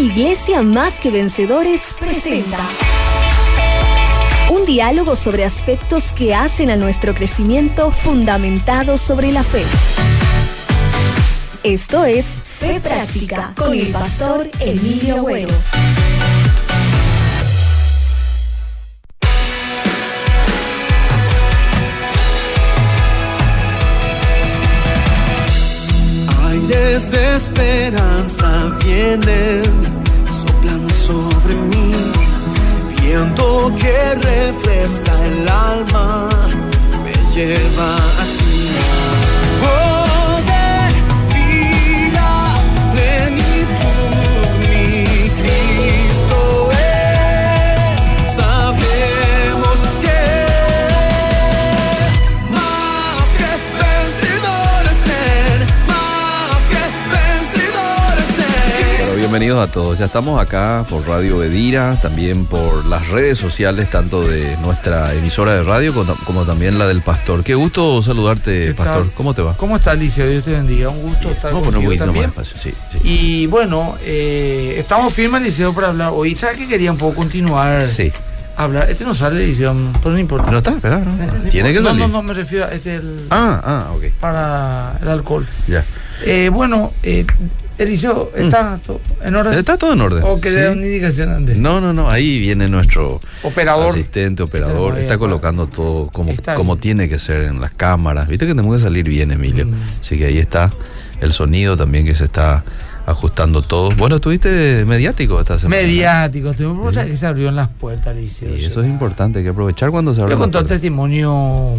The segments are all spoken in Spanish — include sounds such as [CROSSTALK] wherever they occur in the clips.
Iglesia Más que Vencedores presenta un diálogo sobre aspectos que hacen a nuestro crecimiento fundamentado sobre la fe. Esto es Fe Práctica con el pastor Emilio Agüero. Esperanza vienen, soplan sobre mí, viento que refresca el alma, me lleva a ti. Bienvenidos a todos. Ya estamos acá por Radio Bedira, también por las redes sociales, tanto de nuestra emisora de radio como, como también la del Pastor. Qué gusto saludarte. Pastor. ¿Cómo te va? ¿Cómo está Alicia? Dios te bendiga. Un gusto estar un contigo también. despacio. Sí, sí. Y bueno, eh, estamos firmes, Liceo, para hablar hoy. ¿Sabes que quería un poco continuar? Sí. Hablar. Este no sale, Liceo, pero no importa. No está, espera, no, Eh, no. no Tiene que salir. No, no, no, me refiero a este el, Ah, ah, ok. para el alcohol. Ya. Eh, bueno, eh, Eliseo, ¿está todo en orden? Mm. Está todo en orden. ¿O que le Sí. da una indicación antes? No, no, no. Ahí viene nuestro Operador. asistente, operador. Está colocando todo como, Está como tiene que ser en las cámaras. Viste que tenemos que salir bien, Emilio. Mm. Así que ahí está el sonido también que se está ajustando todo. Bueno, estuviste mediático esta semana. Mediático. Tengo que pensar que se abrieron las puertas, Eliseo. Y eso o es importante, hay que aprovechar cuando se abre Yo un puerta. testimonio,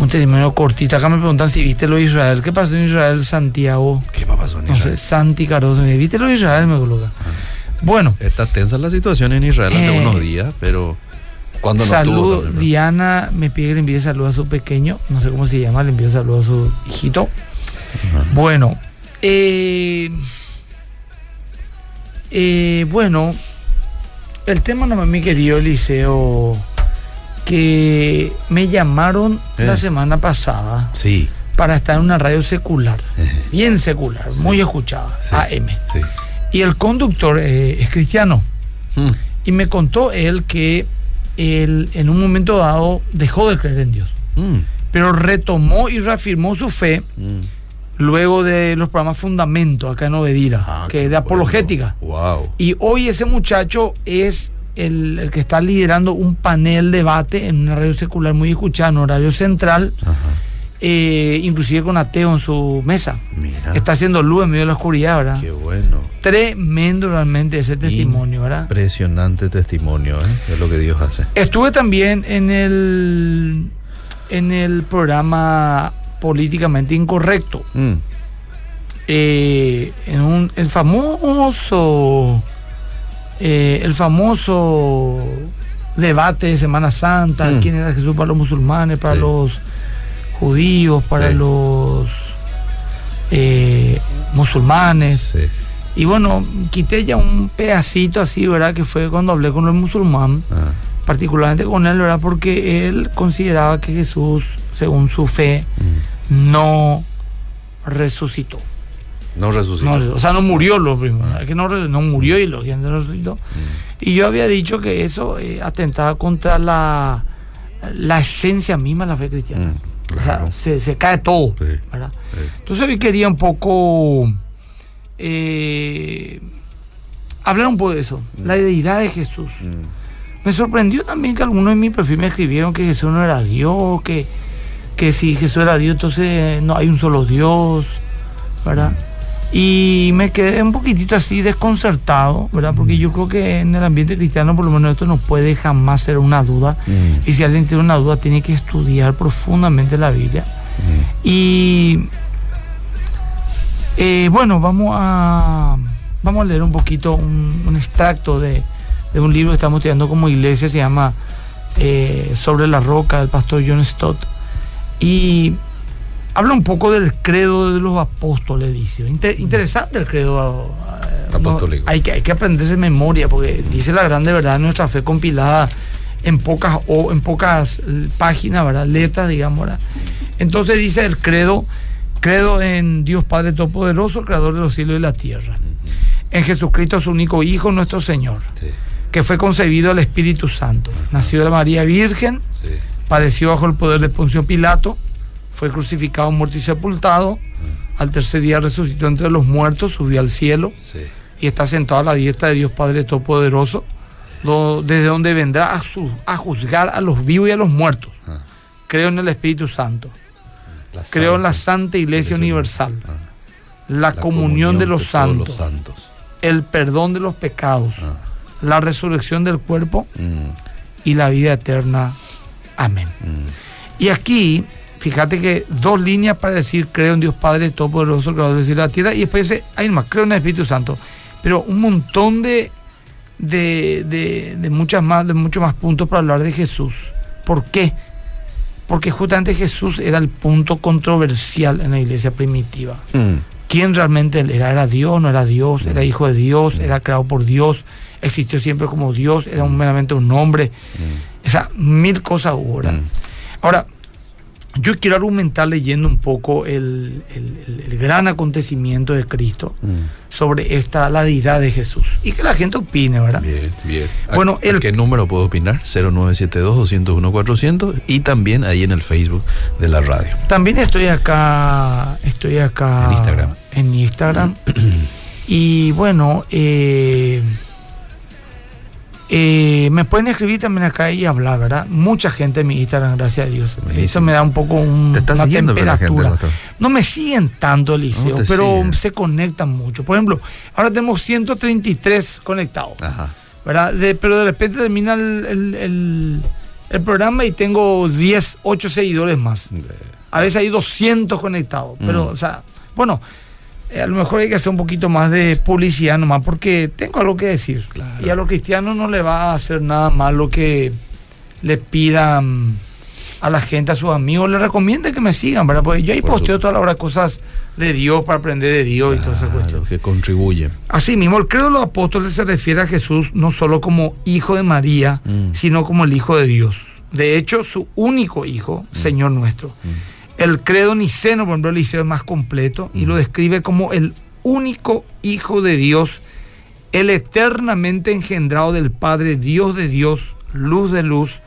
un testimonio cortito. Acá me preguntan si viste lo de Israel. ¿Qué pasó en Israel, Santiago? ¿Qué pasó en No Israel? sé, Santi Cardoso. ¿Viste lo de Israel? Me coloca. Bueno, Está tensa la situación en Israel hace Eh, unos días, pero cuando no salud. también, Diana me pide que le envíe salud a su pequeño. No sé cómo se llama, le envío salud a su hijito. Bueno, eh, eh, bueno, el tema no mi querido Eliseo, que me llamaron la Eh. semana pasada Sí. para estar en una radio secular, eh, bien secular, muy escuchada, Sí. AM. Y el conductor eh, es cristiano. Mm, Y me contó él que él en un momento dado dejó de creer en Dios, mm, pero retomó y reafirmó su fe mm. luego de los programas Fundamento acá en Obedira, Ah, que es de apologética. Wow. Y hoy ese muchacho es el, el que está liderando un panel debate en una radio secular muy escuchada en horario central, eh, inclusive con ateo en su mesa. Mira. Está haciendo luz en medio de la oscuridad, ¿verdad? Qué bueno. Tremendo realmente ese testimonio, ¿verdad? Impresionante testimonio, ¿eh? Es lo que Dios hace. Estuve también en el en el programa políticamente incorrecto. Mm, Eh, en un, el famoso eh, el famoso debate de Semana Santa, Mm. quién era Jesús para los musulmanes, para Sí. los judíos, para Sí. los eh, musulmanes. Sí. Y bueno, quité ya un pedacito así, ¿verdad? Que fue cuando hablé con el musulmán. Ah, particularmente con él, ¿verdad? Porque él consideraba que Jesús, según su fe, mm. no resucitó. No resucitó. No, o sea, no murió lo primero, Ah. que no, no murió y lo no resucitó. Mm, Y yo había dicho que eso eh, atentaba contra la, la esencia misma de la fe cristiana. mm, O sea, se, se cae todo, Sí, ¿verdad? sí. Entonces hoy quería un poco eh, hablar un poco de eso, la deidad de Jesús. Mm, Me sorprendió también que algunos de mi perfil me escribieron que Jesús no era Dios, que, que si Jesús era Dios, entonces no hay un solo Dios, ¿verdad? Y me quedé un poquitito así desconcertado, ¿verdad? Porque yo creo que en el ambiente cristiano, por lo menos, esto no puede jamás ser una duda. mm, Y si alguien tiene una duda, tiene que estudiar profundamente la Biblia. mm. Y eh, bueno, vamos a, vamos a leer un poquito un, un extracto de, de un libro que estamos estudiando como iglesia, se llama eh, Sobre la Roca, del pastor John Stott. Y habla un poco del credo de los apóstoles, dice. Inter- interesante el credo eh, no, Apostólico. hay, que, hay que aprenderse memoria, porque dice la grande verdad de nuestra fe compilada en pocas, o, en pocas eh, páginas, ¿verdad? letras, digamos. ¿verdad? Entonces dice el credo, credo en Dios Padre Todopoderoso, Creador de los cielos y la tierra. en Jesucristo, su único Hijo, nuestro Señor, Sí, que fue concebido del Espíritu Santo, nació de la María Virgen, sí. padeció bajo el poder de Poncio Pilato, fue crucificado, muerto y sepultado, al tercer día resucitó entre los muertos, subió al cielo sí. y está sentado a la diestra de Dios Padre Todopoderoso, do- desde donde vendrá a, su- a juzgar a los vivos y a los muertos. Ah, Creo en el Espíritu Santo, la creo en la santa Iglesia Iglesia Universal, Ah, la, comunión, de los todos santos, los santos. el perdón de los pecados, Ah, la resurrección del cuerpo mm, y la vida eterna. Amén. mm. Y aquí, fíjate que dos líneas para decir creo en Dios Padre Todopoderoso, creador del cielo y la tierra, y después dice, hay más, creo en el Espíritu Santo. Pero un montón de, de, de, de muchas más, de muchos más puntos para hablar de Jesús. ¿Por qué? Porque justamente Jesús era el punto controversial en la iglesia primitiva. Mm, ¿Quién realmente él era? ¿Era Dios? ¿No era Dios? ¿Era hijo de Dios? ¿Era creado por Dios? ¿Existió siempre como Dios? ¿Era un- meramente un hombre? mm, O sea, mil cosas hubo. Mm. Ahora, yo quiero argumentar leyendo un poco el, el- gran acontecimiento de Cristo mm. sobre esta, la deidad de Jesús. Y que la gente opine, ¿verdad? Bien, bien. ¿A- Bueno, a el- ¿Qué número puedo opinar? 0972-201-400 y también ahí en el Facebook de la radio. También estoy acá, estoy acá En Instagram. En Instagram. y bueno, eh, eh, me pueden escribir también acá y hablar, ¿verdad? Mucha gente en mi Instagram, gracias a Dios. Eso me da un poco un- Te está una siguiendo, gente, temperatura. Pastor. no me siguen tanto, Eliseo, No pero siguen. se conectan mucho. Por ejemplo, ahora tenemos 133 conectados. Ajá. ¿verdad? De- pero de repente termina el, el- el- el programa y tengo 10, 8 seguidores más. A veces hay 200 conectados. Pero, Mm. o sea, bueno, a lo mejor hay que hacer un poquito más de publicidad nomás porque tengo algo que decir. Claro. Y a los cristianos no le va a hacer nada malo que le pidan a la gente, a sus amigos, le recomienden que me sigan, ¿verdad? Porque yo ahí Por posteo toda la hora cosas de Dios para aprender de Dios y toda esa Claro, cuestión. que contribuyen. Asimismo, el credo de los apóstoles se refiere a Jesús no solo como hijo de María, Mm. sino como el hijo de Dios. De hecho, su único hijo, Señor nuestro. El credo niceno, por ejemplo, el liceo es más completo y lo describe como el único hijo de Dios, el eternamente engendrado del Padre, Dios de Dios, luz de luz,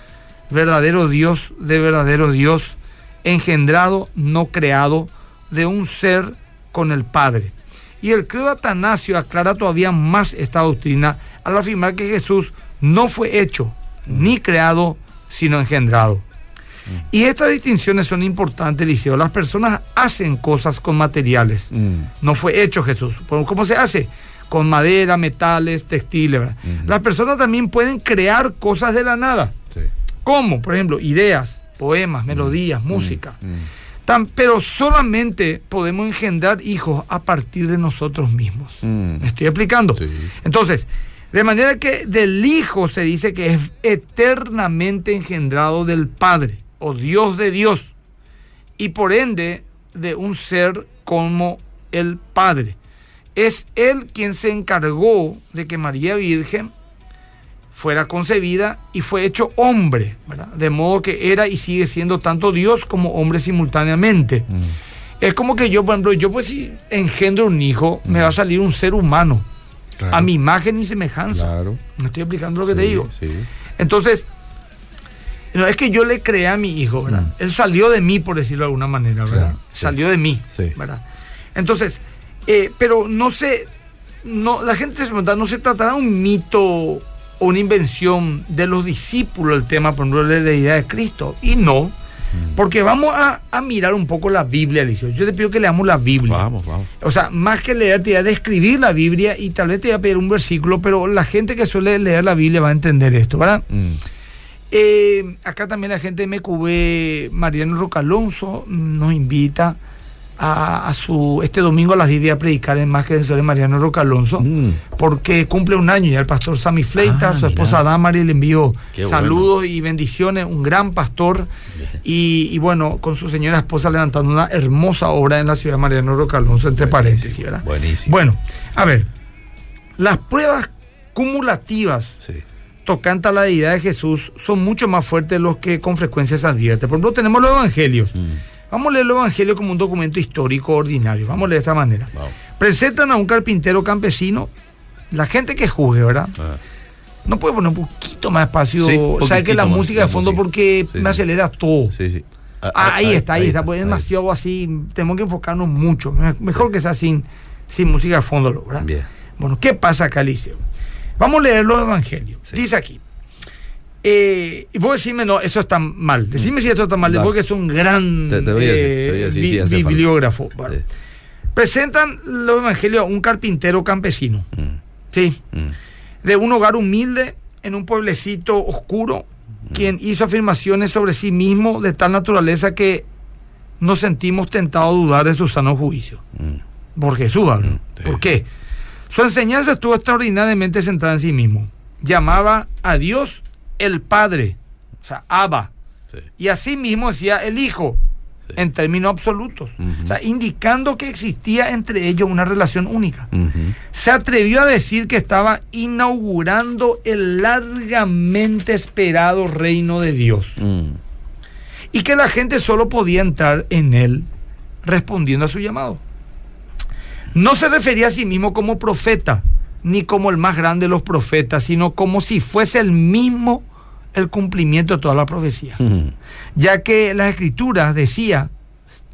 verdadero Dios de verdadero Dios, engendrado, no creado, de un ser con el Padre. Y el credo Atanasio aclara todavía más esta doctrina al afirmar que Jesús no fue hecho ni creado, sino engendrado. Y estas distinciones son importantes, Eliseo. Las personas hacen cosas con materiales. Mm. No fue hecho Jesús. ¿Cómo se hace? Con madera, metales, textiles. ¿verdad? Las personas también pueden crear cosas de la nada. Sí. ¿Cómo? Por ejemplo, ideas, poemas, melodías, música. Mm. Tan- pero solamente podemos engendrar hijos a partir de nosotros mismos. Mm. ¿Me estoy explicando? Sí. Entonces, de manera que del Hijo se dice que es eternamente engendrado del Padre, o Dios de Dios, y por ende de un ser como el Padre. Es Él quien se encargó de que María Virgen fuera concebida y fue hecho hombre, ¿verdad? De modo que era y sigue siendo tanto Dios como hombre simultáneamente. Mm. Es como que yo, por ejemplo, yo pues si engendro un hijo, me va a salir un ser humano, Claro. a mi imagen y semejanza. Claro. Me estoy explicando lo que te digo. Sí. Entonces, no es que yo le creé a mi hijo, ¿verdad? Mm. Él salió de mí, por decirlo de alguna manera, ¿verdad? Claro, sí. Salió de mí, Sí. ¿verdad? Entonces, eh, pero no sé, no, la gente se pregunta, ¿no se tratará un mito o una invención de los discípulos el tema, por ejemplo, de la idea de Cristo? Y no, Mm. porque vamos a, a mirar un poco la Biblia, Alicia. Yo te pido que leamos la Biblia. Vamos, vamos. O sea, más que leer, te voy a describir la Biblia y tal vez te voy a pedir un versículo, pero la gente que suele leer la Biblia va a entender esto, ¿verdad? Mm. Eh, acá también la gente de MQB, Mariano Rocalonso, nos invita a, a su este domingo a las 10 voy a predicar en más que vencedores Mariano Rocalonso, Mm. porque cumple un año ya el pastor Sammy Fleita, Ah, su esposa mirá. Damari le Qué saludos y bendiciones, un gran pastor y, y bueno, con su señora esposa levantando una hermosa obra en la ciudad de Mariano Rocalonso, entre paréntesis, ¿verdad? Buenísimo. Bueno, a ver, las pruebas cumulativas Sí. Tocante a la deidad de Jesús son mucho más fuertes los que con frecuencia se advierte. Por ejemplo, tenemos los evangelios. Mm. Vamos a leer los evangelios como un documento histórico ordinario. Vamos a leer de esta manera. Presentan a un carpintero campesino la gente que juzgue, ¿verdad? Ah. No puede poner un poquito más espacio. Sí, o sea, que la más, música de fondo música. porque Sí, me sí. acelera todo. Sí, sí. Ah, Ah, ah, ahí está, ahí, está, porque es demasiado así. Tenemos que enfocarnos mucho. Me- Mejor que sea sin, sin música de fondo, ¿verdad? Bien. Bueno, ¿qué pasa acá, Liceo? Vamos a leer los evangelios. Sí. Dice aquí. eh, y vos decime, no, eso está mal. Decime si esto está mal, porque es un gran eh, bibliógrafo. Bueno, Sí. Presentan los evangelios a un carpintero campesino, Mm, ¿sí? mm, de un hogar humilde en un pueblecito oscuro, quien hizo afirmaciones sobre sí mismo de tal naturaleza que nos sentimos tentados a dudar de su sano juicio. mm. Por Jesús hablo. Mm, sí. ¿Por qué? Su enseñanza estuvo extraordinariamente centrada en sí mismo. Llamaba a Dios el Padre, o sea, Abba, Sí. y así mismo decía el Hijo, Sí. en términos absolutos, o sea, indicando que existía entre ellos una relación única se atrevió a decir que estaba inaugurando el largamente esperado reino de Dios Mm, y que la gente solo podía entrar en él respondiendo a su llamado. No se refería a sí mismo como profeta, ni como el más grande de los profetas, sino como si fuese el mismo el cumplimiento de toda la profecía. mm, Ya que las escrituras, decía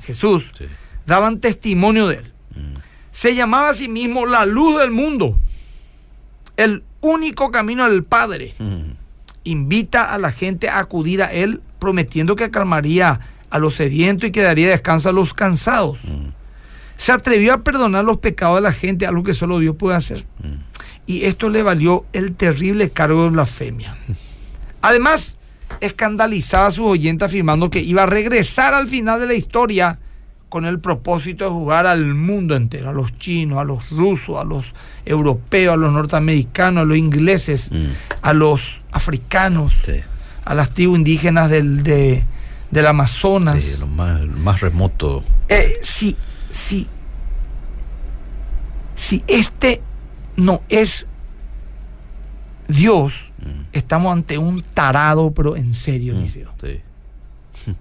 Jesús, Sí. daban testimonio de él Mm, se llamaba a sí mismo la luz del mundo, el único camino del Padre. mm, Invita a la gente a acudir a Él, prometiendo que calmaría a los sedientos y que daría descanso a los cansados. Se atrevió a perdonar los pecados de la gente, algo que solo Dios puede hacer. mm. Y esto le valió el terrible cargo de blasfemia. [LAUGHS] Además, escandalizaba a sus oyentes afirmando que iba a regresar al final de la historia con el propósito de jugar al mundo entero, a los chinos, a los rusos, a los europeos, a los norteamericanos, a los ingleses, Mm. a los africanos, Sí. a las tribus indígenas del, de- del Amazonas. Sí, lo más, lo más remoto. Eh, si, si, si este no es Dios, Mm. estamos ante un tarado, pero en serio, Mm, sí. [LAUGHS]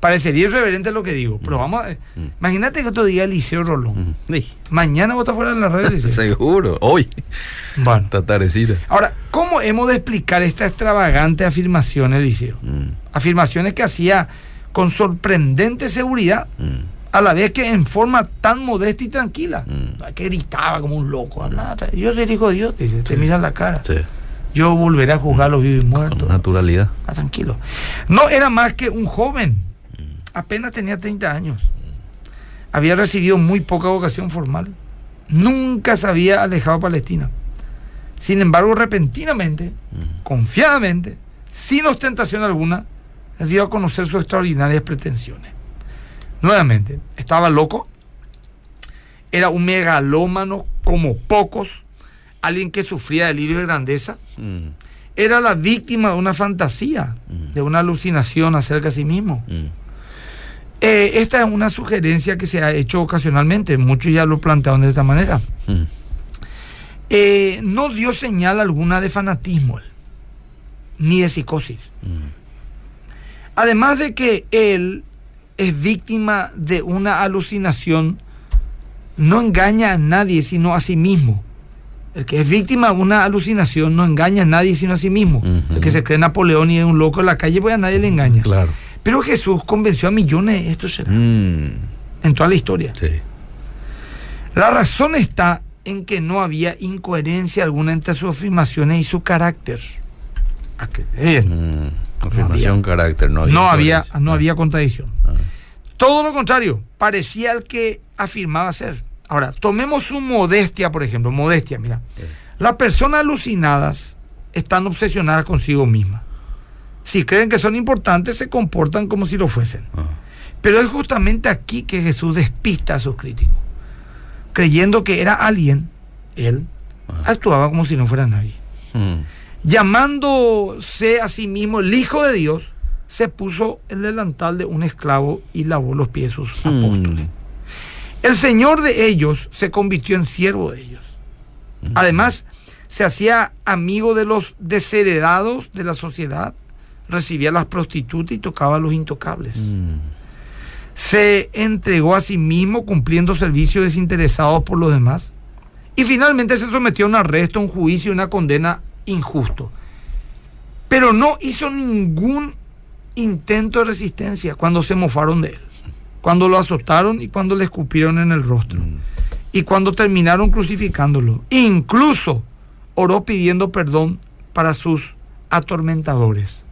Parecería irreverente lo que digo, pero vamos a... Mm. Imagínate que otro día Liceo Rolón. Mm. Sí. Mañana vota fuera de la red, Liceo. [LAUGHS] Seguro. Hoy. Bueno. Tardecita. Ahora, ¿cómo hemos de explicar esta extravagante afirmación, Eliseo? Mm, Afirmaciones que hacía con sorprendente seguridad, mm, a la vez que en forma tan modesta y tranquila. Mm. Que gritaba como un loco. hablaba, Yo soy el hijo de Dios, te mira la cara. sí. Yo volveré a juzgar a los vivos y Con muertos. naturalidad. Ah, tranquilo. No era más que un joven. Apenas tenía 30 años. Había recibido muy poca vocación formal. Nunca se había alejado de Palestina. Sin embargo, repentinamente, confiadamente, sin ostentación alguna, dio a conocer sus extraordinarias pretensiones. Nuevamente, estaba loco. Era un megalómano como pocos. Alguien que sufría delirio de grandeza Mm, era la víctima de una fantasía, Mm. de una alucinación acerca de sí mismo. mm, Eh, esta es una sugerencia que se ha hecho ocasionalmente, muchos ya lo plantearon de esta manera. Eh, no dio señal alguna de fanatismo, ni de psicosis. Además de que él es víctima de una alucinación, no engaña a nadie sino a sí mismo. El que es víctima de una alucinación no engaña a nadie sino a sí mismo. El que se cree Napoleón y es un loco en la calle, pues a nadie le engaña. Claro. Pero Jesús convenció a millones de estos seres Mm, en toda la historia. sí. La razón está en que no había incoherencia alguna entre sus afirmaciones y su carácter. ¿A qué? Mm, afirmación, carácter. No había. no había, no había contradicción. Ah, Todo lo contrario, parecía el que afirmaba ser. Ahora, tomemos su modestia, por ejemplo. Modestia, mira. Sí. Las personas alucinadas están obsesionadas consigo mismas. Si creen que son importantes, se comportan como si lo fuesen. ah, Pero es justamente aquí que Jesús despista a sus críticos. Creyendo que era alguien, él Ah. actuaba como si no fuera nadie. mm, Llamándose a sí mismo el Hijo de Dios, se puso el delantal de un esclavo y lavó los pies de sus apóstoles. mm, El Señor de ellos se convirtió en siervo de ellos. Además, se hacía amigo de los desheredados de la sociedad, recibía a las prostitutas y tocaba a los intocables. mm, Se entregó a sí mismo cumpliendo servicios desinteresados por los demás Y finalmente se sometió a un arresto, un juicio y una condena injusto. Pero no hizo ningún intento de resistencia cuando se mofaron de él, cuando lo azotaron y cuando le escupieron en el rostro, y cuando terminaron crucificándolo. Incluso oró pidiendo perdón para sus atormentadores.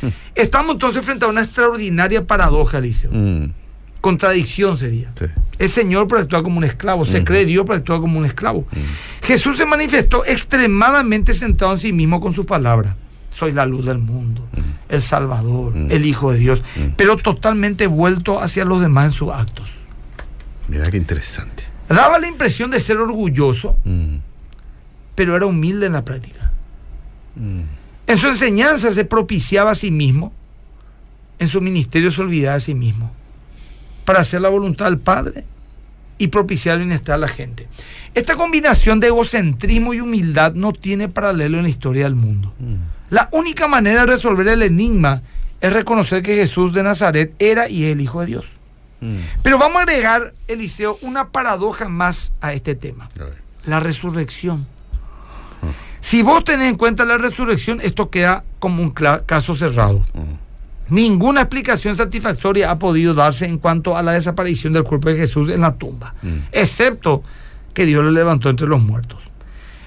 [LAUGHS] Estamos entonces frente a una extraordinaria paradoja, Eliseo. Mm, Contradicción sería. sí. Es Señor pero actúa como un esclavo, se cree Dios pero actúa como un esclavo. Jesús se manifestó extremadamente centrado en sí mismo con sus palabras. Soy la luz del mundo, el Salvador, el Hijo de Dios, pero totalmente vuelto hacia los demás en sus actos. Mira qué interesante. Daba la impresión de ser orgulloso, pero era humilde en la práctica. En su enseñanza se propiciaba a sí mismo, en su ministerio se olvidaba a sí mismo, para hacer la voluntad del Padre y propiciar el bienestar a la gente. Esta combinación de egocentrismo y humildad no tiene paralelo en la historia del mundo. mm. La única manera de resolver el enigma es reconocer que Jesús de Nazaret era y es el Hijo de Dios. Mm. Pero vamos a agregar, Eliseo, una paradoja más a este tema A la resurrección. Si vos tenés en cuenta la resurrección, esto queda como un caso cerrado. Mm, Ninguna explicación satisfactoria ha podido darse en cuanto a la desaparición del cuerpo de Jesús en la tumba, Mm. excepto que Dios lo levantó entre los muertos.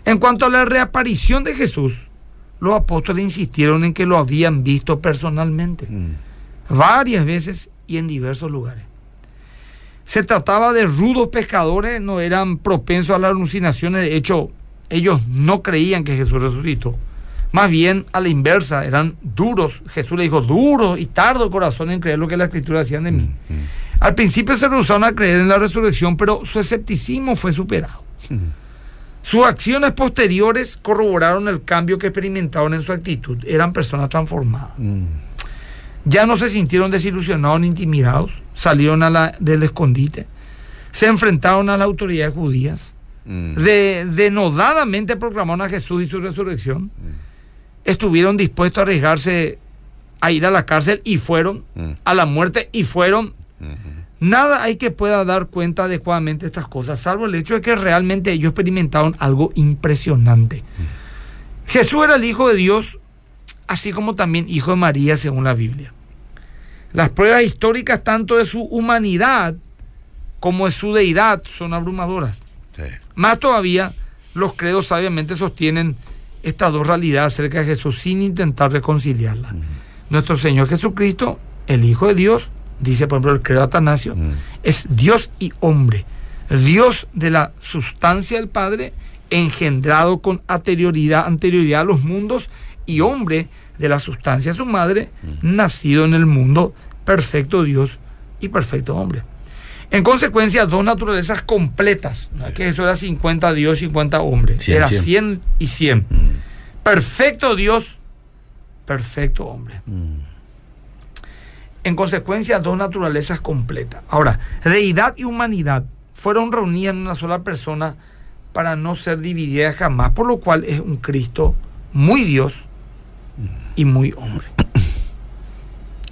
En cuanto a la reaparición de Jesús, los apóstoles insistieron en que lo habían visto personalmente mm, varias veces y en diversos lugares. Se trataba de rudos pescadores, no eran propensos a las alucinaciones, de hecho, ellos no creían que Jesús resucitó. Más bien a la inversa, eran duros. Jesús le dijo, duro y tardo corazón en creer lo que la escritura decían de mí. mm, Al principio se rehusaron a creer en la resurrección, pero su escepticismo fue superado. mm. Sus acciones posteriores corroboraron el cambio que experimentaron en su actitud. Eran personas transformadas. Mm, Ya no se sintieron desilusionados ni intimidados, salieron a la, del escondite, se enfrentaron a las autoridades judías, mm. de, denodadamente proclamaron a Jesús y su resurrección, estuvieron dispuestos a arriesgarse a ir a la cárcel y fueron, Mm. a la muerte y fueron. Mm, Nada hay que pueda dar cuenta adecuadamente de estas cosas, salvo el hecho de que realmente ellos experimentaron algo impresionante. Jesús era el Hijo de Dios, así como también Hijo de María, según la Biblia. Las pruebas históricas tanto de su humanidad como de su deidad son abrumadoras. sí. Más todavía, los credos sabiamente sostienen estas dos realidades acerca de Jesús sin intentar reconciliarlas. Nuestro Señor Jesucristo, el Hijo de Dios, dice por ejemplo el credo Atanasio, es Dios y hombre. Dios de la sustancia del Padre, engendrado con anterioridad, anterioridad a los mundos, y hombre de la sustancia de su madre, nacido en el mundo, perfecto Dios y perfecto hombre. En consecuencia, dos naturalezas completas. No que eso era 50 Dios, 50 hombre. Era cien. 100 y 100. Mm, Perfecto Dios, perfecto hombre. mm. En consecuencia, dos naturalezas completas. Ahora, deidad y humanidad fueron reunidas en una sola persona para no ser divididas jamás, por lo cual es un Cristo muy Dios y muy hombre.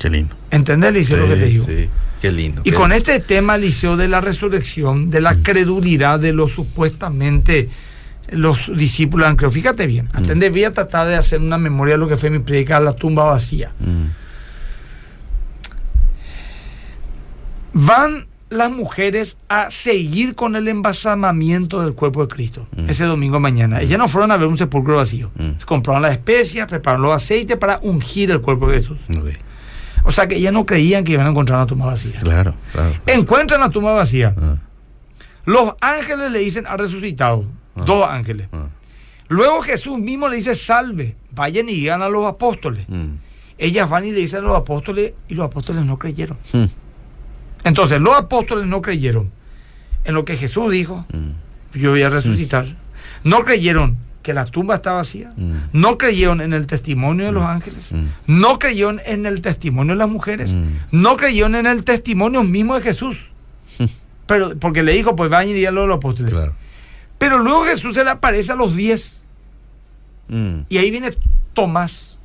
Qué lindo. ¿Entendés, Liceo, lo que te digo? sí. Qué lindo. Y qué con lindo. este tema, Liceo, de la resurrección, de la credulidad de los supuestamente los discípulos han. Fíjate bien, atende, voy a tratar de hacer una memoria de lo que fue mi predica La tumba vacía. Mm, Van las mujeres a seguir con el embalsamamiento del cuerpo de Cristo Mm. ese domingo mañana. Ellas no fueron a ver un sepulcro vacío. Mm. Se compraron las especias, prepararon los aceites para ungir el cuerpo de Jesús. ok. O sea que ellas no creían que iban a encontrar una tumba vacía. Claro, claro. Encuentran la tumba vacía. Ah, Los ángeles le dicen ha resucitado. Ah. Dos ángeles. ah, Luego Jesús mismo le dice salve, vayan y digan a los apóstoles. mm, Ellas van y le dicen a los apóstoles y los apóstoles no creyeron. mm, Entonces los apóstoles no creyeron en lo que Jesús dijo, mm, yo voy a resucitar. No creyeron que la tumba está vacía. mm, No creyeron en el testimonio de los ángeles. mm. No creyeron en el testimonio de las mujeres. Mm. No creyeron en el testimonio mismo de Jesús. Pero porque le dijo, pues vayan y díganlo a los apóstoles. Claro. Pero luego Jesús se le aparece a los diez. Mm, Y ahí viene Tomás.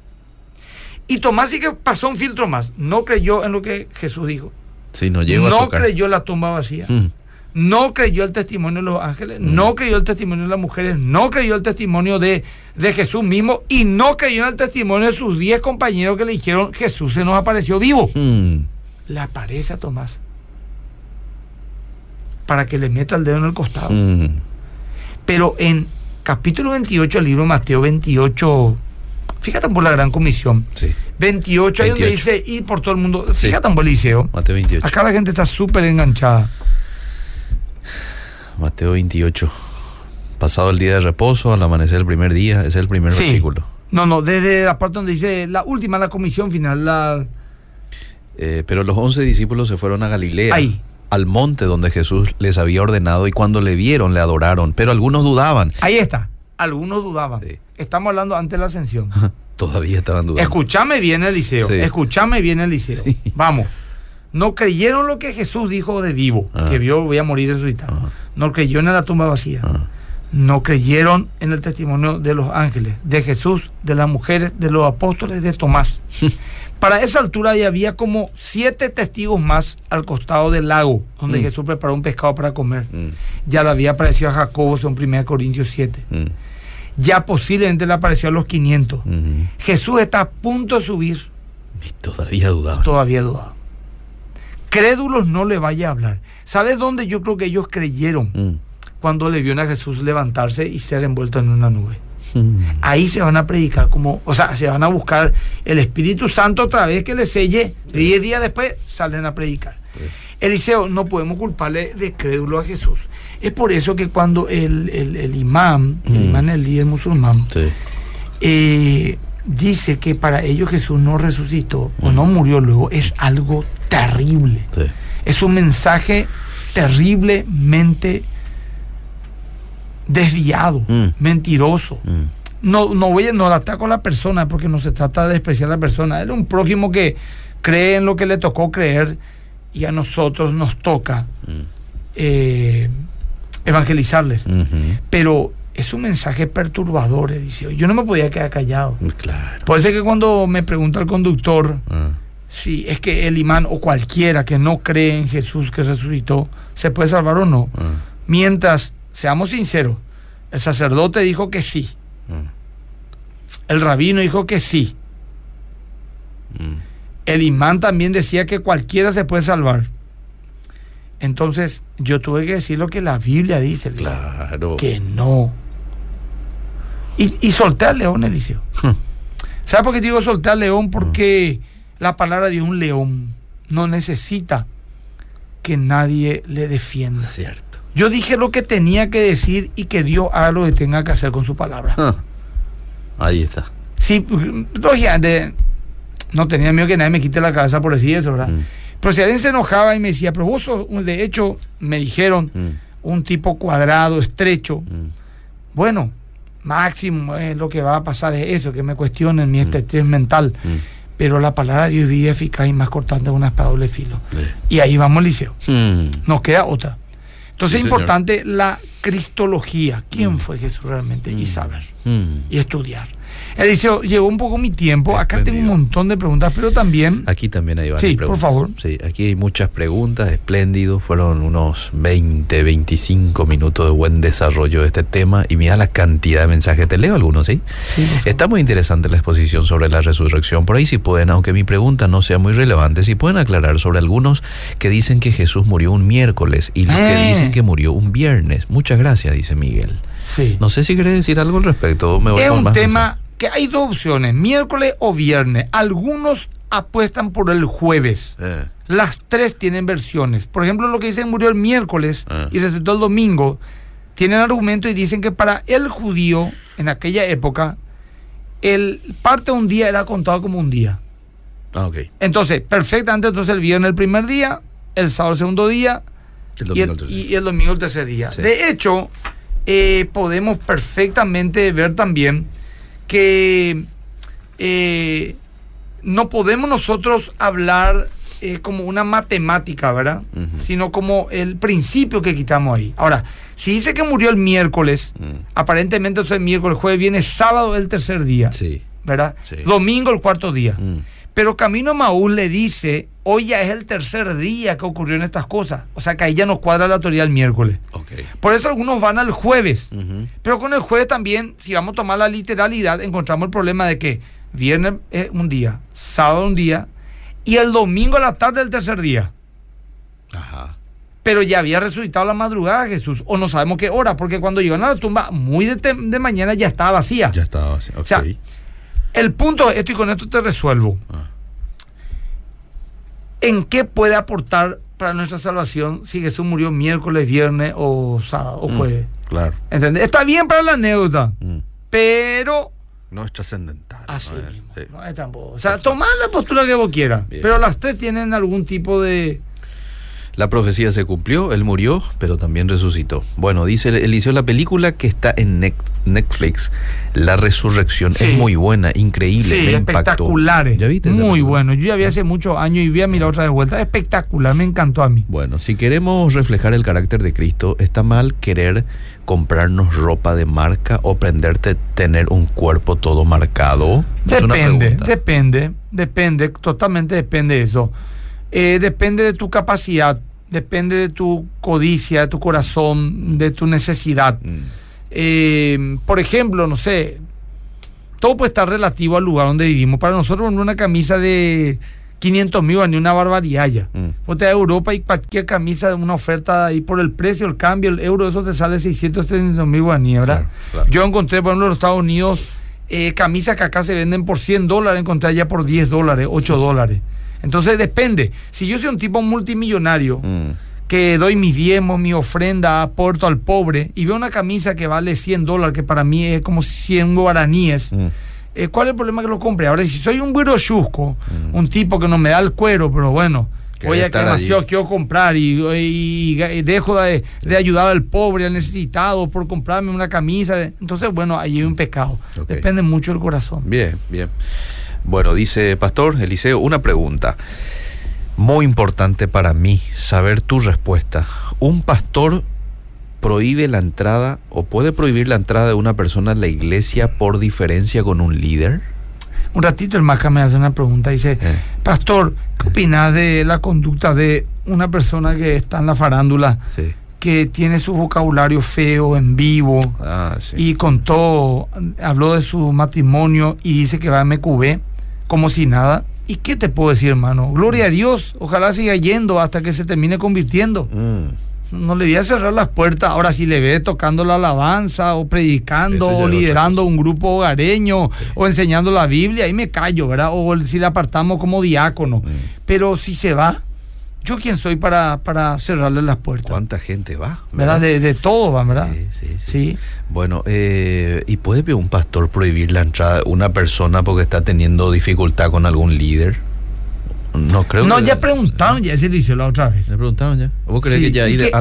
Y Tomás sí que pasó un filtro más. No creyó en lo que Jesús dijo. Sí, no creyó la tumba vacía. Mm, no creyó el testimonio de los ángeles, Mm. no creyó el testimonio de las mujeres, no creyó el testimonio de, de Jesús mismo y no creyó en el testimonio de sus diez compañeros que le dijeron Jesús se nos apareció vivo. Mm. Le aparece a Tomás para que le meta el dedo en el costado. Mm. Pero en capítulo 28 del libro de Mateo 28, fíjate por la gran comisión. Sí. 28, ahí donde 28. dice ir por todo el mundo. Sí. Fíjate. Mateo 28. Acá la gente está súper enganchada. Mateo 28. Pasado el día de reposo, al amanecer el primer día, ese es el primer Sí. versículo. No, no, desde la parte donde dice la última, la comisión final, la... Eh, pero los once discípulos se fueron a Galilea, Ahí. al monte donde Jesús les había ordenado y cuando le vieron le adoraron, pero algunos dudaban. Ahí está. Algunos dudaban. Sí. Estamos hablando antes de la ascensión. [LAUGHS] Todavía estaban dudando. Escúchame bien, Eliseo. Sí. Escúchame bien, Eliseo. Sí. Vamos. No creyeron lo que Jesús dijo de vivo, Ah. que vio voy a morir y resucitar. Ah. No creyó en la tumba vacía. Ah. No creyeron en el testimonio de los ángeles, de Jesús, de las mujeres, de los apóstoles, de Tomás. [LAUGHS] Para esa altura ya había como siete testigos más al costado del lago, donde Mm. Jesús preparó un pescado para comer. Mm. Ya le había aparecido a Jacobo en 1 Corintios 7. Mm. Ya posiblemente le apareció a los 500. Mm. Jesús está a punto de subir, Y todavía dudaban. todavía dudaba. Crédulos no le vaya a hablar. ¿Sabes dónde yo creo que ellos creyeron? Mm. Cuando le vieron a Jesús levantarse y ser envuelto en una nube. Mm. Ahí se van a predicar como, o sea, se van a buscar el Espíritu Santo otra vez que les selle. Diez días después salen a predicar. Eliseo, no podemos culparle de crédulo a Jesús. Es por eso que cuando el, el- el imán, el Mm. imán el líder musulmán, Sí. eh, dice que para ellos Jesús no resucitó o no murió luego, es algo terrible. Sí. Es un mensaje terriblemente desviado, Mm. mentiroso. Mm. No, no voy a, no ataco a la persona porque no se trata de despreciar a la persona. Él es un prójimo que cree en lo que le tocó creer y a nosotros nos toca Mm. eh, evangelizarles. Pero es un mensaje perturbador, Eliseo. Yo no me podía quedar callado. Claro. Por eso es que cuando me pregunta el conductor Ah. si es que el imán o cualquiera que no cree en Jesús que resucitó, se puede salvar o no. Ah. Mientras, seamos sinceros, el sacerdote dijo que sí, Ah. el rabino dijo que sí, Mm. el imán también decía que cualquiera se puede salvar. Entonces yo tuve que decir lo que la Biblia dice, Eliseo, Claro. que no. Y, y solté al león, Eliseo. ¿Sabes por qué digo solté al león? Porque la palabra de un león no necesita que nadie le defienda. Cierto. Yo dije lo que tenía que decir y que Dios haga lo que tenga que hacer con su palabra. Ah. Ahí está. Sí, lógicamente no tenía miedo que nadie me quite la cabeza por decir eso, ¿verdad? Mm. Pero si alguien se enojaba y me decía, pero vos sos, de hecho, me dijeron, Mm. un tipo cuadrado, estrecho, Mm. bueno, máximo eh, lo que va a pasar es eso, que me cuestionen mi este estrés mental. Mm. Pero la palabra de Dios es viva, eficaz y más cortante que una espada de doble filo. Sí. Y ahí vamos, Liceo. Mm. Nos queda otra. Entonces Sí, es señor. importante la cristología. ¿Quién Mm. fue Jesús realmente? Y Mm. saber. Mm. Y estudiar. Eliseo, llegó un poco mi tiempo. Acá tengo un montón de preguntas, pero también... Aquí también hay varias Sí, por favor. Sí, aquí hay muchas preguntas, espléndido. Fueron unos 20, 25 minutos de buen desarrollo de este tema. Y mira la cantidad de mensajes. Te leo algunos, ¿sí? Sí. Está muy interesante la exposición sobre la resurrección. Por ahí si pueden, aunque mi pregunta no sea muy relevante, si pueden aclarar sobre algunos que dicen que Jesús murió un miércoles y los que Eh. dicen que murió un viernes. Muchas gracias, dice Miguel. Sí. No sé si querés decir algo al respecto. Me voy es un más tema que hay dos opciones, miércoles o viernes. Algunos apuestan por el jueves. Eh, Las tres tienen versiones. Por ejemplo, lo que dicen murió el miércoles Ah. y resucitó el domingo, tienen argumento y dicen que para el judío, en aquella época, el parte de un día era contado como un día. Ah, ok. Entonces, perfectamente, entonces el viernes el primer día, el sábado el segundo día El y el, y el domingo el tercer día. Sí. De hecho, eh, podemos perfectamente ver también que eh, no podemos nosotros hablar eh, como una matemática, ¿verdad? Sino como el principio que quitamos ahí. Ahora, si dice que murió el miércoles, Mm. aparentemente entonces el miércoles, jueves, viene sábado el tercer día, Sí. ¿verdad? Sí. Domingo el cuarto día. Mm. Pero Camino Maús le dice, hoy ya es el tercer día que ocurrieron estas cosas. O sea que ahí ya nos cuadra la teoría el miércoles. Por eso algunos van al jueves. Pero con el jueves también, si vamos a tomar la literalidad, encontramos el problema de que viernes es un día, sábado un día y el domingo a la tarde el tercer día. Ajá. Pero ya había resucitado la madrugada Jesús, o no sabemos qué hora, porque cuando llegaron a la tumba muy de, mañana ya estaba vacía. Ya estaba así. Ok. sea, El punto es esto y con esto te resuelvo. Ah. ¿En qué puede aportar para nuestra salvación si Jesús murió miércoles, viernes o sábado o Mm, jueves? Claro. ¿Entendés? Está bien para la anécdota, Mm. pero No es trascendental. Así ¿no? Es- mismo. sí. No es tampoco. O sea, tomad la postura que vos quieras. Bien. Pero las tres tienen algún tipo de. La profecía se cumplió, él murió, pero también resucitó. Bueno, dice Eliseo, la película que está en Netflix, La Resurrección, Sí. es muy buena, increíble, Sí, me impactó. espectaculares. ¿Ya viste? Muy bueno. Yo ya vi hace muchos años y vi a mirar otra vez vuelta. Espectacular, me encantó a mí. Bueno, si queremos reflejar el carácter de Cristo, ¿está mal querer comprarnos ropa de marca o prenderte tener un cuerpo todo marcado? Depende, depende, depende, totalmente depende de eso. Eh, depende de tu capacidad, depende de tu codicia, de tu corazón, de tu necesidad. Mm, Eh, por ejemplo, no sé, todo puede estar relativo al lugar donde vivimos. Para nosotros, poner una camisa de 500 mil ni una barbaridad ya. Mm. Vos te vas a Europa y cualquier camisa de una oferta ahí por el precio, el cambio, el euro, eso te sale 670 mil guaraníes, ¿verdad? Claro, claro. Yo encontré, por ejemplo, en los Estados Unidos, eh, camisas que acá se venden por 100 dólares, encontré allá por 10 dólares, 8 dólares. Entonces depende. Si yo soy un tipo multimillonario, mm, que doy mis diezmos, mi ofrenda, aporto al pobre, y veo una camisa que vale 100 dólares, que para mí es como 100 guaraníes, mm. eh, ¿cuál es el problema que lo compre? Ahora, si soy un chusco, Mm. un tipo que no me da el cuero, pero bueno, a que demasiado allí. quiero comprar y, y- y dejo de, de ayudar al pobre, al necesitado, por comprarme una camisa. Entonces, bueno, ahí hay un pecado. Depende mucho del corazón. Bien, bien. Bueno, dice Pastor Eliseo, una pregunta. Muy importante para mí saber tu respuesta. ¿Un pastor prohíbe la entrada o puede prohibir la entrada de una persona a la iglesia por diferencia con un líder? Un ratito el Maca me hace una pregunta, dice, Eh. Pastor, ¿qué opinas de la conducta de una persona que está en la farándula, Sí. que tiene su vocabulario feo en vivo Ah, sí. y contó, habló de su matrimonio y dice que va a MQB como si nada? ¿Y qué te puedo decir, hermano? Gloria a Dios, ojalá siga yendo hasta que se termine convirtiendo. Mm, No le voy a cerrar las puertas. Ahora, si le ve tocando la alabanza o predicando o liderando un grupo hogareño o enseñando la Biblia, ahí me callo, ¿verdad? O si le apartamos como diácono. Mm. Pero si se va, ¿yo quién soy para, para cerrarle las puertas? ¿Cuánta gente va? ¿Verdad? De, de todo van, ¿verdad? Sí, sí, sí. Sí. Bueno, eh, ¿y puede un pastor prohibir la entrada de una persona porque está teniendo dificultad con algún líder? No creo No, que... ya preguntaron, ya se lo hizo la otra vez. ¿Me preguntaron ya? ¿Vos crees Sí, que ya hay de- que de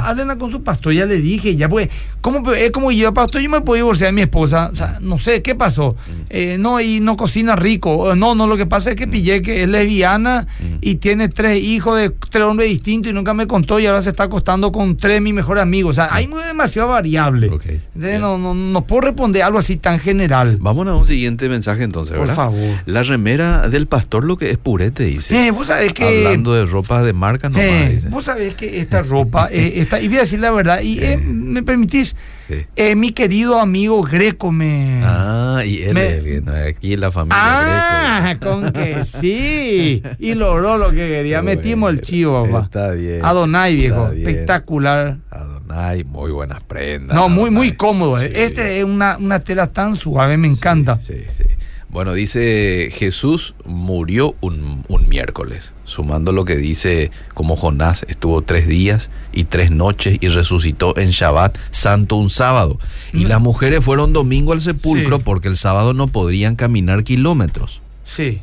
hablen, a con su pastor, ya le dije, ya pues, ¿cómo, es como yo, pastor, yo me puedo divorciar de mi esposa, o sea, no sé, ¿qué pasó? Mm. Eh, no, y no cocina rico, no, no, lo que pasa es que pillé que es lesbiana Mm. y tiene tres hijos de tres hombres distintos y nunca me contó y ahora se está acostando con tres de mis mejores amigos, o sea, hay muy demasiado variable. Ok, Entonces, bien. no, no, no puedo responder algo así tan general. Vamos a un siguiente mensaje entonces, Por ¿verdad? favor. La remera del pastor lo que es purete, dice. Eh, vos sabés que... Hablando de ropa de marca nomás, Eh, sabés que esta ropa, eh, esta, y voy a decir la verdad, y eh, me permitís, Sí. eh, mi querido amigo Greco me... Ah, y él Me- es bien, aquí en la familia Ah, Greco. con que [LAUGHS] sí. Y logró lo que quería. Bueno, Metimos el chivo, papá. Está bien. Adonai, viejo. bien. Espectacular. Adonai, muy buenas prendas. No, muy, muy Adonai. cómodo. eh. Sí. Este es una, una tela tan suave, me encanta. Sí, sí. Bueno, dice Jesús murió un, un miércoles, sumando lo que dice como Jonás estuvo tres días y tres noches y resucitó en Shabbat santo un sábado. Y las mujeres fueron domingo al sepulcro Sí. porque el sábado no podrían caminar kilómetros. Sí.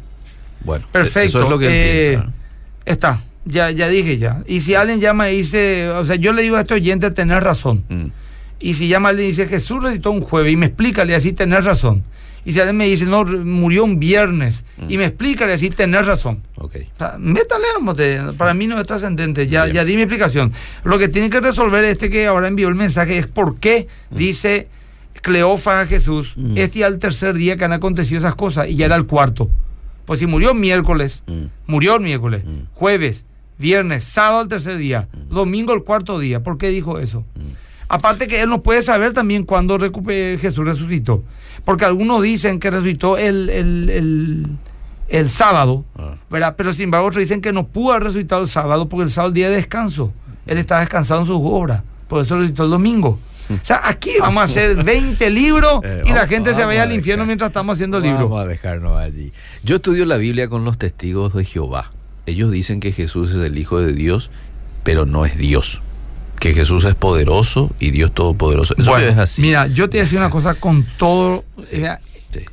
Bueno, Perfecto. eso es lo que él Eh, piensa. Está. Ya, ya dije ya. Y si alguien llama y dice, o sea, yo le digo a este oyente tener razón. Mm. Y si llama alguien y dice Jesús resucitó un jueves y me explícale así tener razón. Y si alguien me dice, no, murió un viernes Mm. y me explícale así tener razón. Ok. O sea, métale para mí no es trascendente, ya, Bien. ya di mi explicación. Lo que tiene que resolver este que ahora envió el mensaje es por qué dice Cleófas a Jesús, Mm. este ya el tercer día que han acontecido esas cosas y ya era el cuarto. Pues si murió miércoles, Mm. murió el miércoles, Mm. jueves, viernes, sábado el tercer día, domingo el cuarto día. ¿Por qué dijo eso? Mm. Aparte que él no puede saber también cuándo Jesús resucitó. Porque algunos dicen que resucitó el, el, el- el sábado, Ah. ¿verdad? Pero sin embargo otros dicen que no pudo haber resucitado el sábado porque el sábado es el día de descanso. Él está descansando en sus obras. Por eso resucitó el domingo. O sea, aquí vamos a hacer [LAUGHS] 20 libros Eh, y la gente se vaya al infierno dejar. mientras estamos haciendo libros. Vamos a dejarnos allí. Yo estudio la Biblia con los testigos de Jehová. Ellos dicen que Jesús es el Hijo de Dios, pero no es Dios. Que Jesús es poderoso y Dios todopoderoso. Eso Bueno, es así. Mira, yo te a decir una cosa con todo. Sí, eh, sí.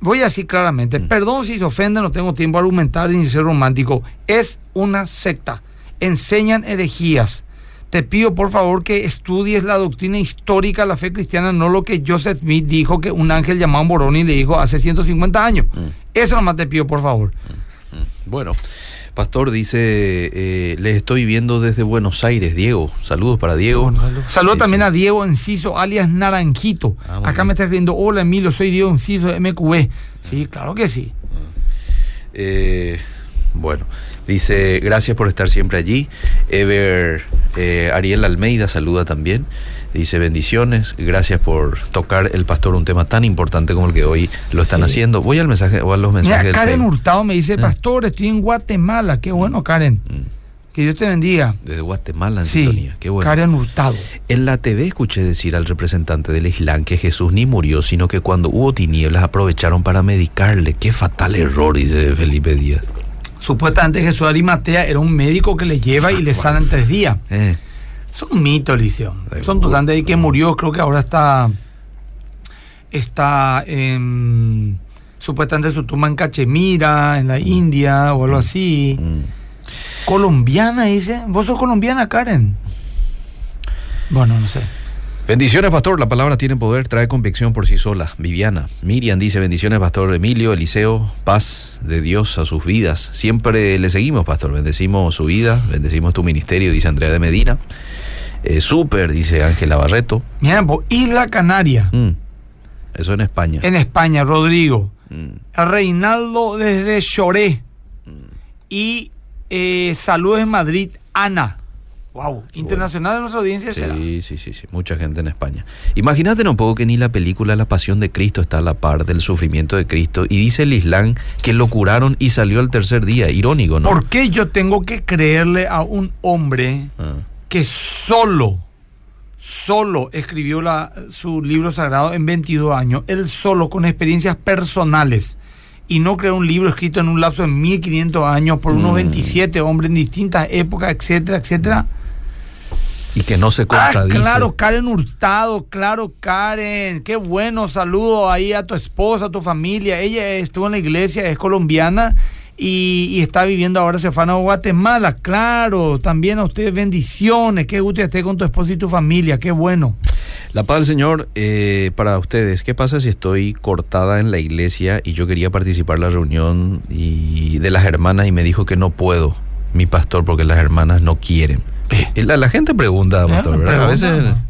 voy a decir claramente, Mm. perdón si se ofende, no tengo tiempo de argumentar ni ser romántico. Es una secta. Enseñan herejías. Te pido por favor que estudies la doctrina histórica de la fe cristiana, no lo que Joseph Smith dijo que un ángel llamado Moroni le dijo hace 150 años. Mm. Eso nomás te pido por favor. Bueno, Pastor dice, eh, les estoy viendo desde Buenos Aires, Diego. Saludos para Diego. Bueno, Sí, también sí. a Diego Enciso, alias Naranjito. Ah, Acá bien. me está escribiendo, hola Emilio, soy Diego Enciso de MQB. Sí, claro que sí. Eh, bueno, dice, gracias por estar siempre allí. Ever eh, Ariel Almeida saluda también. Dice, bendiciones, gracias por tocar el pastor un tema tan importante como el que hoy lo están Sí. haciendo. Voy al mensaje o a los Mira, mensajes del Karen. Hurtado me dice, Ah. pastor, estoy en Guatemala. Qué bueno, Karen. Mm, Que Dios te bendiga. Desde Guatemala en Sí, sintonía. Qué bueno. Karen Hurtado. En la TV escuché decir al representante del Islam que Jesús ni murió, sino que cuando hubo tinieblas aprovecharon para medicarle. Qué fatal error, dice Felipe Díaz. Supuestamente Jesús de Arimatea era un médico que le lleva y le sana en tres días. Eh, Son mitos, Liceo. Seguro. Son totalmente ahí que murió, creo que ahora está. Está en. Supuestamente su tumba en Cachemira, en la India o algo así. mm. Colombiana, dice. ¿Vos sos colombiana, Karen? Bueno, no sé. Bendiciones, pastor. La palabra tiene poder, trae convicción por sí sola. Viviana. Miriam dice, bendiciones, pastor Emilio, Eliseo, paz de Dios a sus vidas. Siempre le seguimos, pastor. Bendecimos su vida, bendecimos tu ministerio, dice Andrea de Medina. Eh, Súper, dice Ángela Barreto. Mira, Isla Canaria, Mm. Eso en España. en España, Rodrigo. Mm. Reinaldo desde Choré. Y eh, saludos en Madrid, Ana. Wow, internacional en nuestra audiencia será. Sí, sí, sí, sí, mucha gente en España. Imagínate un poco que ni la película La Pasión de Cristo está a la par del sufrimiento de Cristo y dice el Islam que lo curaron y salió al tercer día. Irónico, ¿no? ¿Por qué yo tengo que creerle a un hombre Ah, que solo, solo escribió la- su libro sagrado en 22 años? Él solo, con experiencias personales. Y no creó un libro escrito en un lapso de 1500 años por unos Mm. 27 hombres en distintas épocas, etcétera, etcétera. Y que no se Ah, contradice. claro, Karen Hurtado, claro, Karen. Qué bueno, saludo ahí a tu esposa, a tu familia. Ella estuvo en la iglesia, es colombiana y, y está viviendo ahora, a Guatemala. Claro, también a ustedes bendiciones. Qué gusto que esté con tu esposa y tu familia, qué bueno. La paz del Señor eh, para ustedes. ¿Qué pasa si estoy cortada en la iglesia y yo quería participar en la reunión y de las hermanas y me dijo que no puedo, mi pastor, porque las hermanas no quieren? Eh, La, la gente pregunta, pastor, ¿verdad? A veces pregunta.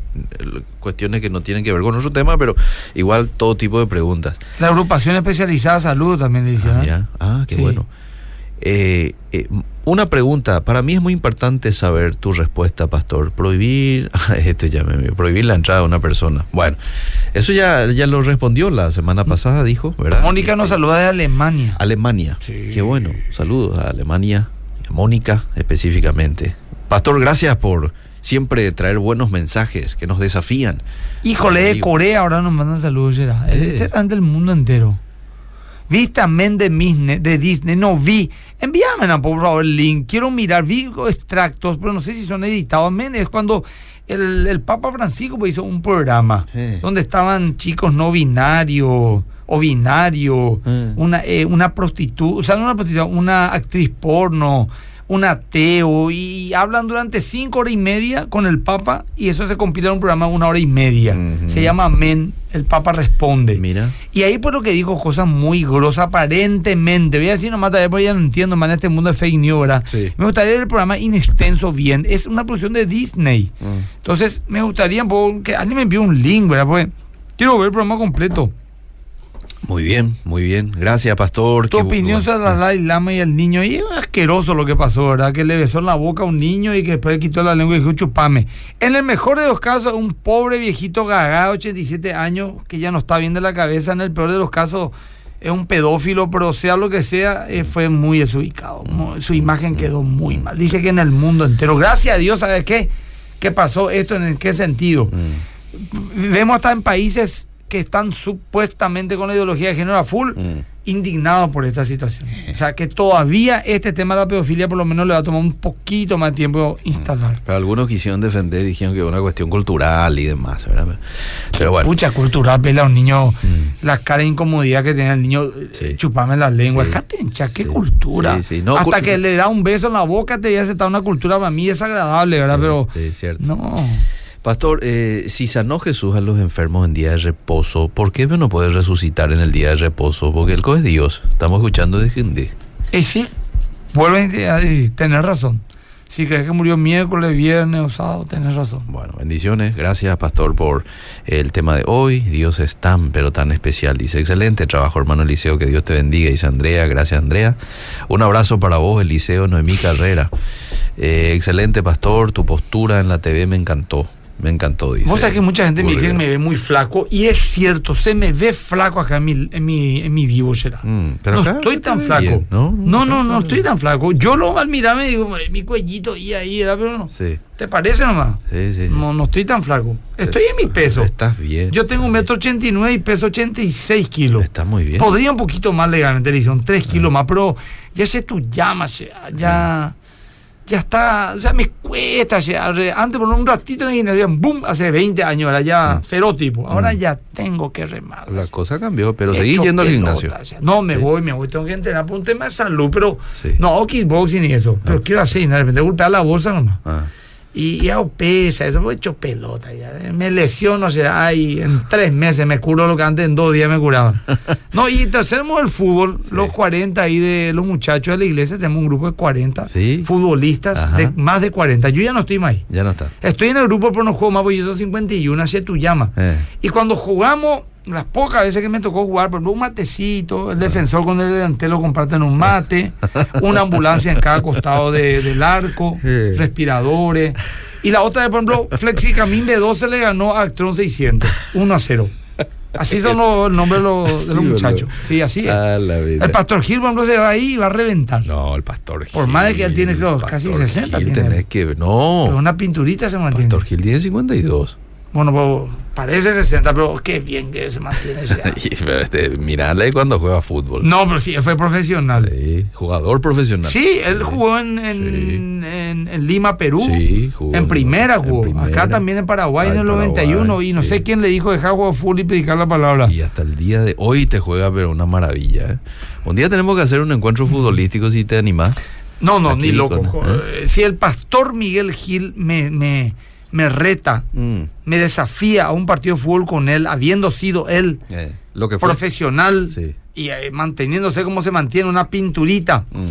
eh, cuestiones que no tienen que ver con nuestro tema, pero igual todo tipo de preguntas. La agrupación especializada Salud también le Ah. Ah, qué Sí. bueno. Eh, eh, una pregunta, para mí es muy importante saber tu respuesta, pastor. Prohibir, [LAUGHS] este ya me prohibir la entrada de una persona. Bueno, eso ya, ya lo respondió la semana pasada, dijo, ¿verdad? Mónica nos Eh, saluda de Alemania. Alemania. Sí. Qué bueno. Saludos a Alemania, a Mónica específicamente. Pastor, gracias por siempre traer buenos mensajes que nos desafían. Híjole, de Amigo. Corea ahora nos mandan saludos, Gerard. Eh. Este es del mundo entero. Vi también de, Disney, de Disney, no vi. Envíame por favor el link. Quiero mirar, vi extractos, pero no sé si son editados. Men, es cuando el, el Papa Francisco pues, hizo un programa Eh. donde estaban chicos no binarios o binarios, Eh. una, eh, una prostituta, o sea, no una prostituta, una actriz porno, un ateo, y hablan durante cinco horas y media con el Papa, y eso se compila en un programa de una hora y media. Ujú. Se llama Men, el Papa responde. Mira. Y ahí por lo que dijo cosas muy grosas, aparentemente. Voy a decir nomás todavía porque ya no entiendo más en este mundo de fake news, ¿verdad? Sí. Me gustaría ver el programa in extenso bien. Es una producción de Disney. Mm. Entonces, me gustaría que alguien me envíe un link, ¿verdad? Porque quiero ver el programa completo. Muy bien, muy bien. Gracias, pastor. Tu Qué opinión sobre Dalai Lama y el niño. Y es asqueroso lo que pasó, ¿verdad? Que le besó en la boca a un niño y que después le quitó la lengua y dijo chupame. En el mejor de los casos, un pobre viejito gaga, 87 años, que ya no está bien de la cabeza. En el peor de los casos, es un pedófilo, pero sea lo que sea, eh, fue muy desubicado. Su imagen quedó muy mal. Dice que en el mundo entero. Gracias a Dios, ¿sabes qué? ¿Qué pasó esto? ¿En qué sentido? Mm, Vemos hasta en países que están supuestamente con la ideología de género a full, mm. indignados por esta situación. O sea, que todavía este tema de la pedofilia por lo menos le va a tomar un poquito más tiempo instalar. Pero algunos quisieron defender y dijeron que es una cuestión cultural y demás, ¿verdad? Pero- bueno. Pucha, cultural, pela a un niño, Mm. la cara de incomodidad que tiene el niño, eh, Sí. chupame la lengua. Sí. Hinchar, qué Sí. cultura. Sí, sí. No, Hasta que le da un beso en la boca te voy a aceptar una cultura para mí desagradable, ¿verdad? Pero Sí, cierto. no. Pastor, eh, si sanó Jesús a los enfermos en día de reposo, ¿por qué no puede resucitar en el día de reposo? Porque el co es Dios. Estamos escuchando de gente. Y sí, vuelven a decir, tenés razón. Si crees que murió miércoles, viernes o sábado, tenés razón. Bueno, bendiciones. Gracias, Pastor, por el tema de hoy. Dios es tan, pero tan especial. Dice, excelente trabajo, hermano Eliseo. Que Dios te bendiga. Dice Andrea. Gracias, Andrea. Un abrazo para vos, Eliseo Noemí Carrera. Eh, excelente, Pastor. Tu postura en la TV me encantó. Me encantó, dice. Vos sabés que mucha gente me dice que me ve muy flaco, y es cierto, se me ve flaco acá en mi, en mi, en mi vivo, será. Mm, pero no estoy se tan flaco. bien, ¿no? no, no, no estoy tan flaco. Yo lo al mirarme digo, mi cuellito y ahí, ¿verdad? pero no. Sí, ¿Te parece nomás? sí, sí. No, no estoy tan flaco. Estoy en mi peso. Estás bien. Yo tengo un metro ochenta y nueve y peso 86 kilos. Está muy bien. Podría un poquito más legalmente, televisión, 3 kilos más, pero ya sé tu llama, ya, ya, ya está, o sea, me cuesta, ya, re- antes por un ratito en la gimnasia, boom, hace 20 años, era ya Mm. ferotipo, ahora Mm. ya tengo que remar. La ya. cosa cambió, pero seguí yendo al gimnasio. ya. No, me Sí. voy, me voy, tengo que entrenar por un tema de salud, pero Sí. no kickboxing y eso, pero Ah. quiero hacer, de repente golpear la bolsa nomás. Ah, Y, hago pesa, eso, he hecho pelota ya. Me lesiono, o sea, ay, en [LAUGHS] tres meses me curo lo que antes en dos días me curaban. [LAUGHS] No, y tercero el fútbol, Sí. los 40 ahí de los muchachos de la iglesia, tenemos un grupo de 40 Sí. futbolistas, Ajá. de más de 40. Yo ya no estoy más ahí. ya no está. Estoy en el grupo, pero no juego más, porque yo tengo 51, así tu llama. Eh. Y cuando jugamos, las pocas veces que me tocó jugar, por ejemplo, un matecito, el defensor con el delantero comparten un mate, una ambulancia en cada costado de- del arco, Sí. respiradores. Y la otra por ejemplo, Flexicamín B12 le ganó a Actron 600, 1 a 0. Así son los nombres de los, de los muchachos. Sí, así es. El pastor Gil, por ejemplo, se va ahí y va a reventar. No, el pastor Por más de que ya tiene, creo, casi 60 Gil tiene. tenés que ver. Pero No. una pinturita se mantiene. Pastor Gil tiene 52. Bueno, pues, parece 60, pero qué bien que se mantiene. ya. [LAUGHS] Y, pero, este, mirale cuando juega fútbol. No, pero sí, él fue profesional. Sí, jugador profesional. Sí, él jugó en, en, en- en Lima, Perú. Sí, jugó en primera jugó. primera. Acá también en Paraguay Ah, en el 91. Paraguay, y no sé quién le dijo dejar jugar fútbol y predicar la palabra. Y hasta el día de hoy te juega, pero una maravilla. ¿eh? Un día tenemos que hacer un encuentro futbolístico si te animás. No, no, Aquí ni loco. con- ¿eh? eh, Si el pastor Miguel Gil me, me, me reta, Mm, me desafía a un partido de fútbol con él, habiendo sido él eh, lo que fue. profesional Sí. y eh, manteniéndose como se mantiene una pinturita, Mm.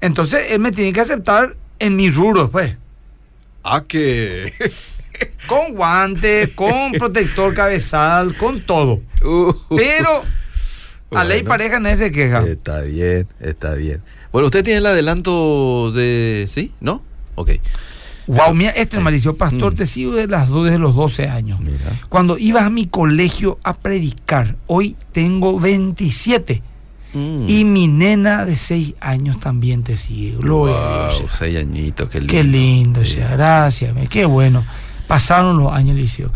entonces él me tiene que aceptar en mi rubro, pues. Ah, que. [LAUGHS] Con guante, con [LAUGHS] protector cabezal, con todo. Uh, Pero a ley Bueno. pareja nadie se queja. Está bien, está bien. Bueno, usted tiene el adelanto de. ¿Sí? ¿No? Ok. Wow, mira, este malicio pastor, Mm. te sigo de las dos desde los 12 años. Mira. Cuando ibas a mi colegio a predicar, hoy tengo 27. Mm. Y mi nena de 6 años también te sigue. Gloria a Wow, Dios. Sheila. seis añitos, qué lindo. Qué lindo, Sí. Sheila. gracias, qué bueno. Pasaron los años, Liceo.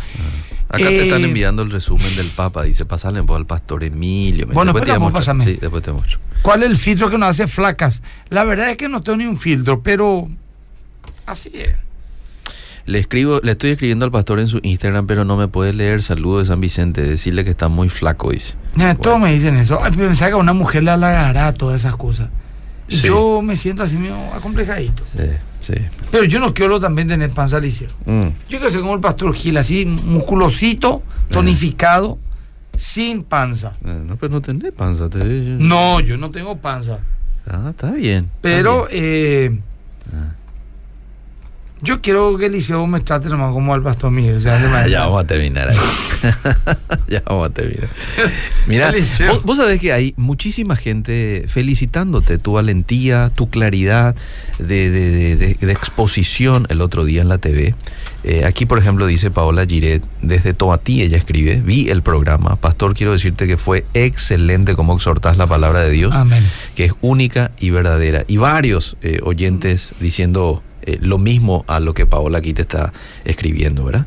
Acá te están Eh, enviando el resumen del Papa. Dice, pasarle por al pastor Emilio. Bueno, después te pásame. Sí, después te muestro. ¿Cuál es el filtro que nos hace flacas? La verdad es que no tengo ni un filtro, pero así es. Le escribo, le estoy escribiendo al pastor en su Instagram, pero no me puede leer. Saludo de San Vicente. Decirle que está muy flaco, dice. Todos me dicen eso. Pensaba que a una mujer le halagará todas esas cosas. Y Sí. Yo me siento así medio acomplejadito. Sí, sí. Pero yo no quiero también tener panza liceo. Mm. Yo quiero ser como el pastor Gil, así musculosito, tonificado, sin panza. Eh, No, pero no tenés panza. te- No, yo no tengo panza. Ah, está bien. está Pero bien. eh, Ah. Yo quiero que Eliseo me trate nomás como al pastor Miguel. o sea, le Ah, manda- ya vamos a terminar ahí. ya vamos a terminar. Mira, vos, vos sabés que hay muchísima gente felicitándote, tu valentía, tu claridad de, de- de- de- de exposición el otro día en la TV. Eh, aquí, por ejemplo, dice Paola Giret, desde Tomatí ella escribe, vi el programa. Pastor, quiero decirte que fue excelente cómo exhortás la palabra de Dios Amén. que es única y verdadera. Y varios eh, oyentes diciendo eh, lo mismo a lo que Paola aquí te está escribiendo, ¿verdad?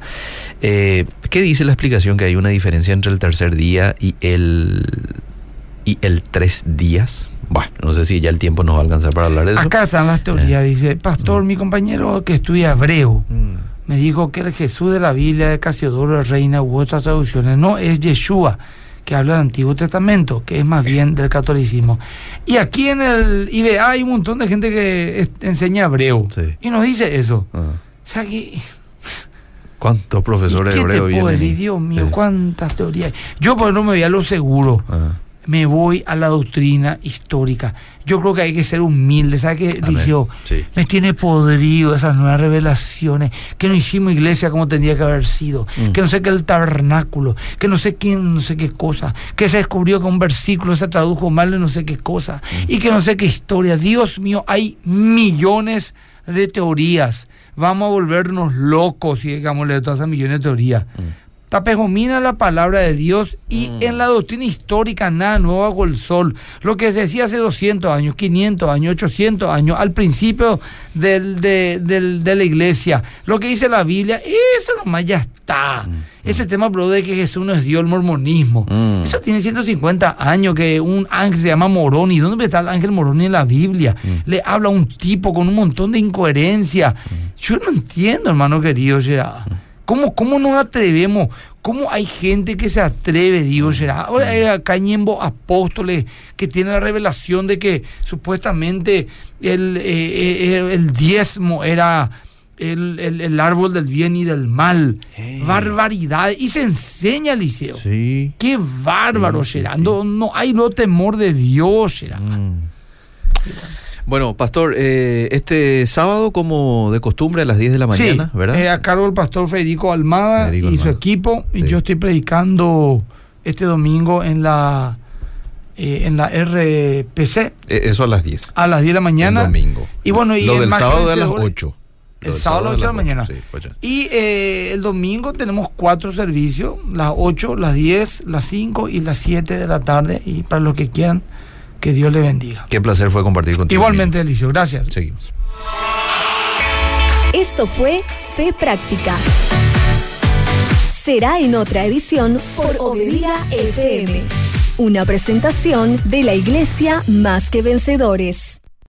Eh, ¿Qué dice la explicación que hay una diferencia entre el tercer día y el, y el tres días? Bueno, no sé si ya el tiempo nos va a alcanzar para hablar de eso. Acá están las teorías. Dice, pastor, mi compañero que estudia hebreo Mm, me dijo que el Jesús de la Biblia de Casiodoro Reina u otras traducciones no es Yeshua, que habla del Antiguo Testamento, que es más bien del catolicismo. Y aquí en el IBA hay un montón de gente que es- enseña hebreo Sí. y nos dice eso. ah. O sea que... ¿Cuántos profesores ¿Qué te hebreos vienen? Dios mío, Sí. cuántas teorías. Yo por no me voy a lo seguro. Ah, Me voy a la doctrina histórica. Yo creo que hay que ser humilde. ¿Sabes qué. Liceo? Sí. Me tiene podrido esas nuevas revelaciones. Que no hicimos iglesia como tendría que haber sido. Mm. Que no sé qué el tabernáculo. Que no sé quién, no sé qué cosa. Que se descubrió que un versículo se tradujo mal en no sé qué cosa. Mm. Y que no sé qué historia. Dios mío, hay millones de teorías. Vamos a volvernos locos si digamos leer todas esas millones de teorías. Mm. Tapejomina la palabra de Dios y Mm. en la doctrina histórica nada nuevo bajo el sol. Lo que se decía hace 200 años, 500 años, 800 años, al principio del- de, del- de la iglesia. Lo que dice la Biblia, eso nomás ya está. Ese tema, bro, de que Jesús nos dio el mormonismo. Mm. Eso tiene 150 años que un ángel se llama Moroni. ¿Dónde está el ángel Moroni en la Biblia? Le habla a un tipo con un montón de incoherencia. Yo no entiendo, hermano querido, será. ¿Cómo, ¿Cómo nos atrevemos? ¿Cómo hay gente que se atreve, digo, será? Ahora hay acá Ñembo apóstoles que tienen la revelación de que supuestamente el, eh, eh, el diezmo era el, el- el árbol del bien y del mal. Hey. Barbaridad. Y se enseña, Liceo. Sí. Qué bárbaro sí, será. sí. No, no hay lo temor de Dios será. Mm. Bueno, pastor, eh, este sábado, como de costumbre, a las 10 de la mañana, sí, ¿verdad? eh, a cargo del pastor Federico Almada Federico y su Almada. equipo. Y Sí. yo estoy predicando este domingo en la eh, en la RPC Eh, Eso a las 10. a las 10 de la mañana. El domingo. Y bueno, y Lo el del sábado de las vencedor- 8. El sábado a las 8 de la mañana. Sí, ocho. Y eh, el domingo tenemos cuatro servicios, las 8, las 10, las 5 y las 7 de la tarde. Y para los que quieran, que Dios le bendiga. Qué placer fue compartir contigo. Igualmente, Eliseo, gracias. Seguimos. Esto fue Fe Práctica. Será en otra edición por Obedía FM. Una presentación de la Iglesia Más que Vencedores.